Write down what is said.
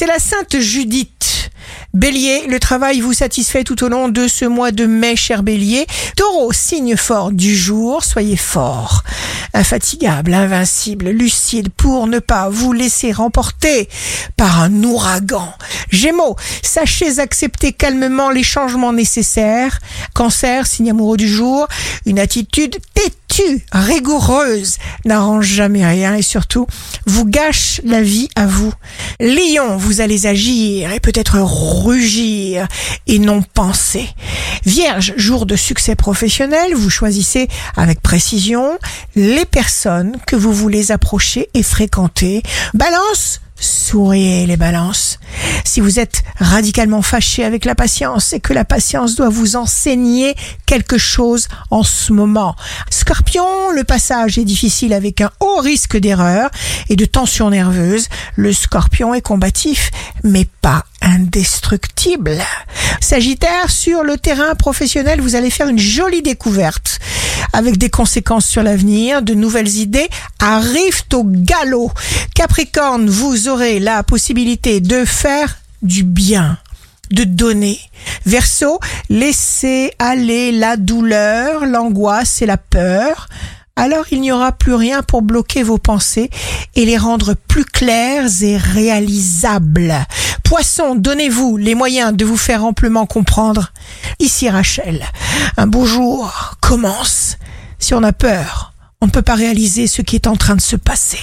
C'est la Sainte Judith. Bélier, le travail vous satisfait tout au long de ce mois de mai, cher Bélier. Taureau, signe fort du jour, soyez fort. Infatigable, invincible, lucide pour ne pas vous laisser remporter par un ouragan. Gémeaux, sachez accepter calmement les changements nécessaires. Cancer, signe amoureux du jour, une attitude rigoureuse, n'arrange jamais rien et surtout vous gâche la vie à vous. Lion, vous allez agir et peut-être rugir et non penser. Vierge, jour de succès professionnel, vous choisissez avec précision les personnes que vous voulez approcher et fréquenter. Balance, souriez les balances. Si vous êtes radicalement fâché avec la patience, c'est que la patience doit vous enseigner quelque chose en ce moment. Scorpion, le passage est difficile avec un haut risque d'erreur et de tension nerveuse. Le scorpion est combatif, mais pas indestructible. Sagittaire, sur le terrain professionnel, vous allez faire une jolie découverte avec des conséquences sur l'avenir, de nouvelles idées arrivent au galop. Capricorne, vous aurez la possibilité de faire du bien de donner. Verseau, laissez aller la douleur, l'angoisse et la peur. Alors il n'y aura plus rien pour bloquer vos pensées et les rendre plus claires et réalisables. Poisson, donnez-vous les moyens de vous faire amplement comprendre. Ici Rachel, un beau jour commence. Si on a peur, on ne peut pas réaliser ce qui est en train de se passer.